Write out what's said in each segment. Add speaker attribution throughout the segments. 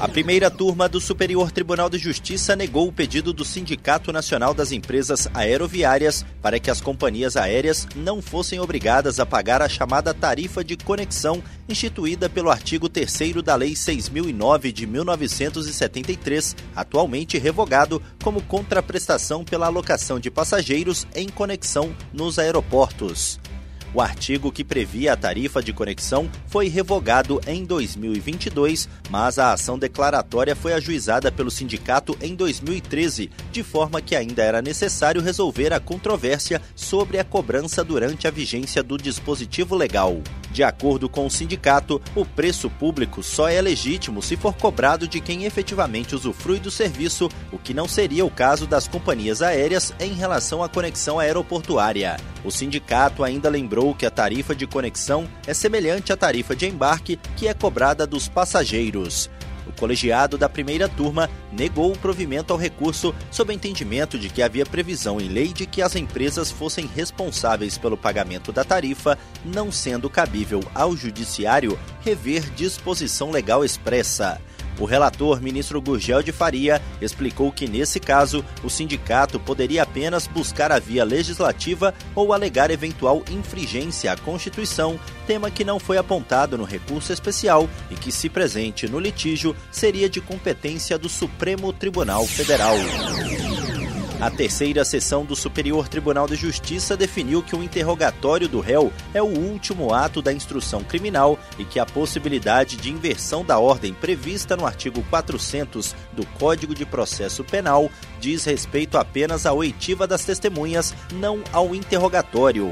Speaker 1: A primeira turma do Superior Tribunal de Justiça negou o pedido do Sindicato Nacional das Empresas Aeroviárias para que as companhias aéreas não fossem obrigadas a pagar a chamada tarifa de conexão instituída pelo artigo 3 da Lei 6009 de 1973, atualmente revogado como contraprestação pela alocação de passageiros em conexão nos aeroportos. O artigo que previa a tarifa de conexão foi revogado em 2022, mas a ação declaratória foi ajuizada pelo sindicato em 2013, de forma que ainda era necessário resolver a controvérsia sobre a cobrança durante a vigência do dispositivo legal. De acordo com o sindicato, o preço público só é legítimo se for cobrado de quem efetivamente usufrui do serviço, o que não seria o caso das companhias aéreas em relação à conexão aeroportuária. O sindicato ainda lembrou que a tarifa de conexão é semelhante à tarifa de embarque que é cobrada dos passageiros. O colegiado da primeira turma negou o provimento ao recurso sob entendimento de que havia previsão em lei de que as empresas fossem responsáveis pelo pagamento da tarifa, não sendo cabível ao judiciário rever disposição legal expressa. O relator, ministro Gurgel de Faria, explicou que, nesse caso, o sindicato poderia apenas buscar a via legislativa ou alegar eventual infringência à Constituição, tema que não foi apontado no recurso especial e que, se presente no litígio, seria de competência do Supremo Tribunal Federal. A terceira sessão do Superior Tribunal de Justiça definiu que o interrogatório do réu é o último ato da instrução criminal e que a possibilidade de inversão da ordem prevista no artigo 400 do Código de Processo Penal diz respeito apenas à oitiva das testemunhas, não ao interrogatório.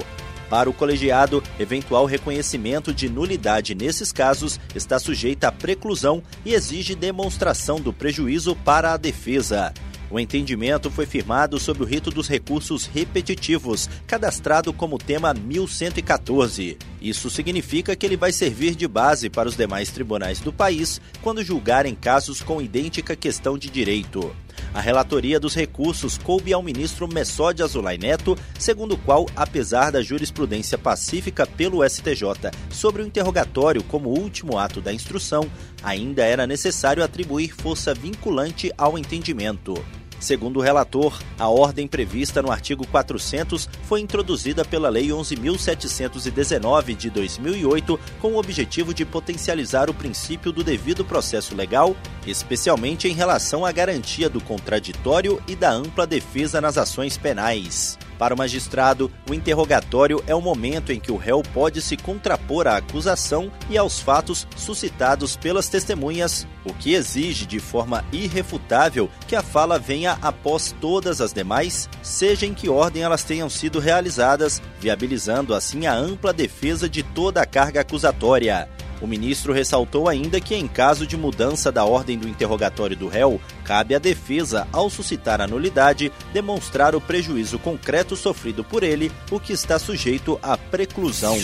Speaker 1: Para o colegiado, eventual reconhecimento de nulidade nesses casos está sujeita à preclusão e exige demonstração do prejuízo para a defesa. O entendimento foi firmado sob o rito dos recursos repetitivos, cadastrado como tema 1114. Isso significa que ele vai servir de base para os demais tribunais do país quando julgarem casos com idêntica questão de direito. A relatoria dos recursos coube ao ministro Messode Azulay Neto, segundo o qual, apesar da jurisprudência pacífica pelo STJ sobre o interrogatório como último ato da instrução, ainda era necessário atribuir força vinculante ao entendimento. Segundo o relator, a ordem prevista no artigo 400 foi introduzida pela Lei 11.719 de 2008 com o objetivo de potencializar o princípio do devido processo legal, especialmente em relação à garantia do contraditório e da ampla defesa nas ações penais. Para o magistrado, o interrogatório é o momento em que o réu pode se contrapor à acusação e aos fatos suscitados pelas testemunhas, o que exige de forma irrefutável que a fala venha após todas as demais, seja em que ordem elas tenham sido realizadas, viabilizando assim a ampla defesa de toda a carga acusatória. O ministro ressaltou ainda que, em caso de mudança da ordem do interrogatório do réu, cabe à defesa, ao suscitar a nulidade, demonstrar o prejuízo concreto sofrido por ele, o que está sujeito à preclusão.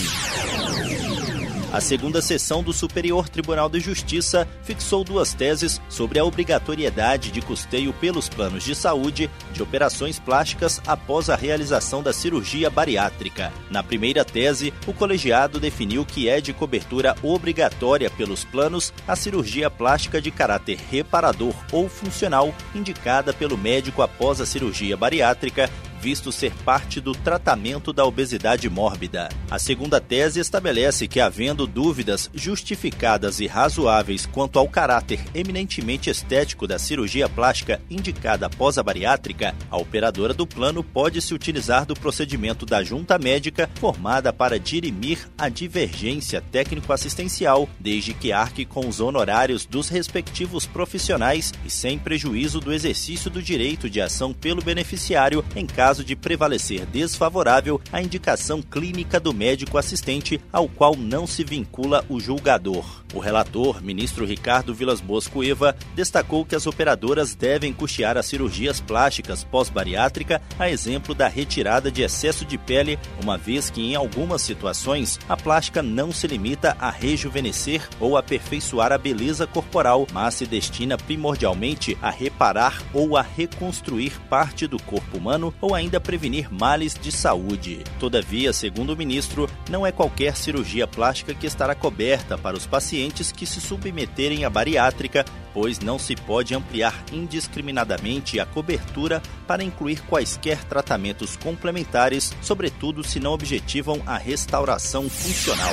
Speaker 1: A segunda sessão do Superior Tribunal de Justiça fixou duas teses sobre a obrigatoriedade de custeio pelos planos de saúde de operações plásticas após a realização da cirurgia bariátrica. Na primeira tese, o colegiado definiu que é de cobertura obrigatória pelos planos a cirurgia plástica de caráter reparador ou funcional indicada pelo médico após a cirurgia bariátrica visto ser parte do tratamento da obesidade mórbida. A segunda tese estabelece que, havendo dúvidas justificadas e razoáveis quanto ao caráter eminentemente estético da cirurgia plástica indicada após a bariátrica, a operadora do plano pode se utilizar do procedimento da junta médica formada para dirimir a divergência técnico-assistencial, desde que arque com os honorários dos respectivos profissionais e sem prejuízo do exercício do direito de ação pelo beneficiário em caso caso de prevalecer desfavorável a indicação clínica do médico assistente, ao qual não se vincula o julgador. O relator, ministro Ricardo Vilas Boas Cueva, destacou que as operadoras devem custear as cirurgias plásticas pós-bariátrica, a exemplo da retirada de excesso de pele, uma vez que em algumas situações a plástica não se limita a rejuvenescer ou aperfeiçoar a beleza corporal, mas se destina primordialmente a reparar ou a reconstruir parte do corpo humano ou ainda prevenir males de saúde. Todavia, segundo o ministro, não é qualquer cirurgia plástica que estará coberta para os pacientes que se submeterem à bariátrica, pois não se pode ampliar indiscriminadamente a cobertura para incluir quaisquer tratamentos complementares, sobretudo se não objetivam a restauração funcional.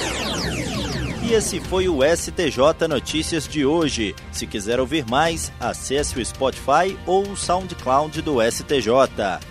Speaker 1: E esse foi o STJ Notícias de hoje. Se quiser ouvir mais, acesse o Spotify ou o SoundCloud do STJ.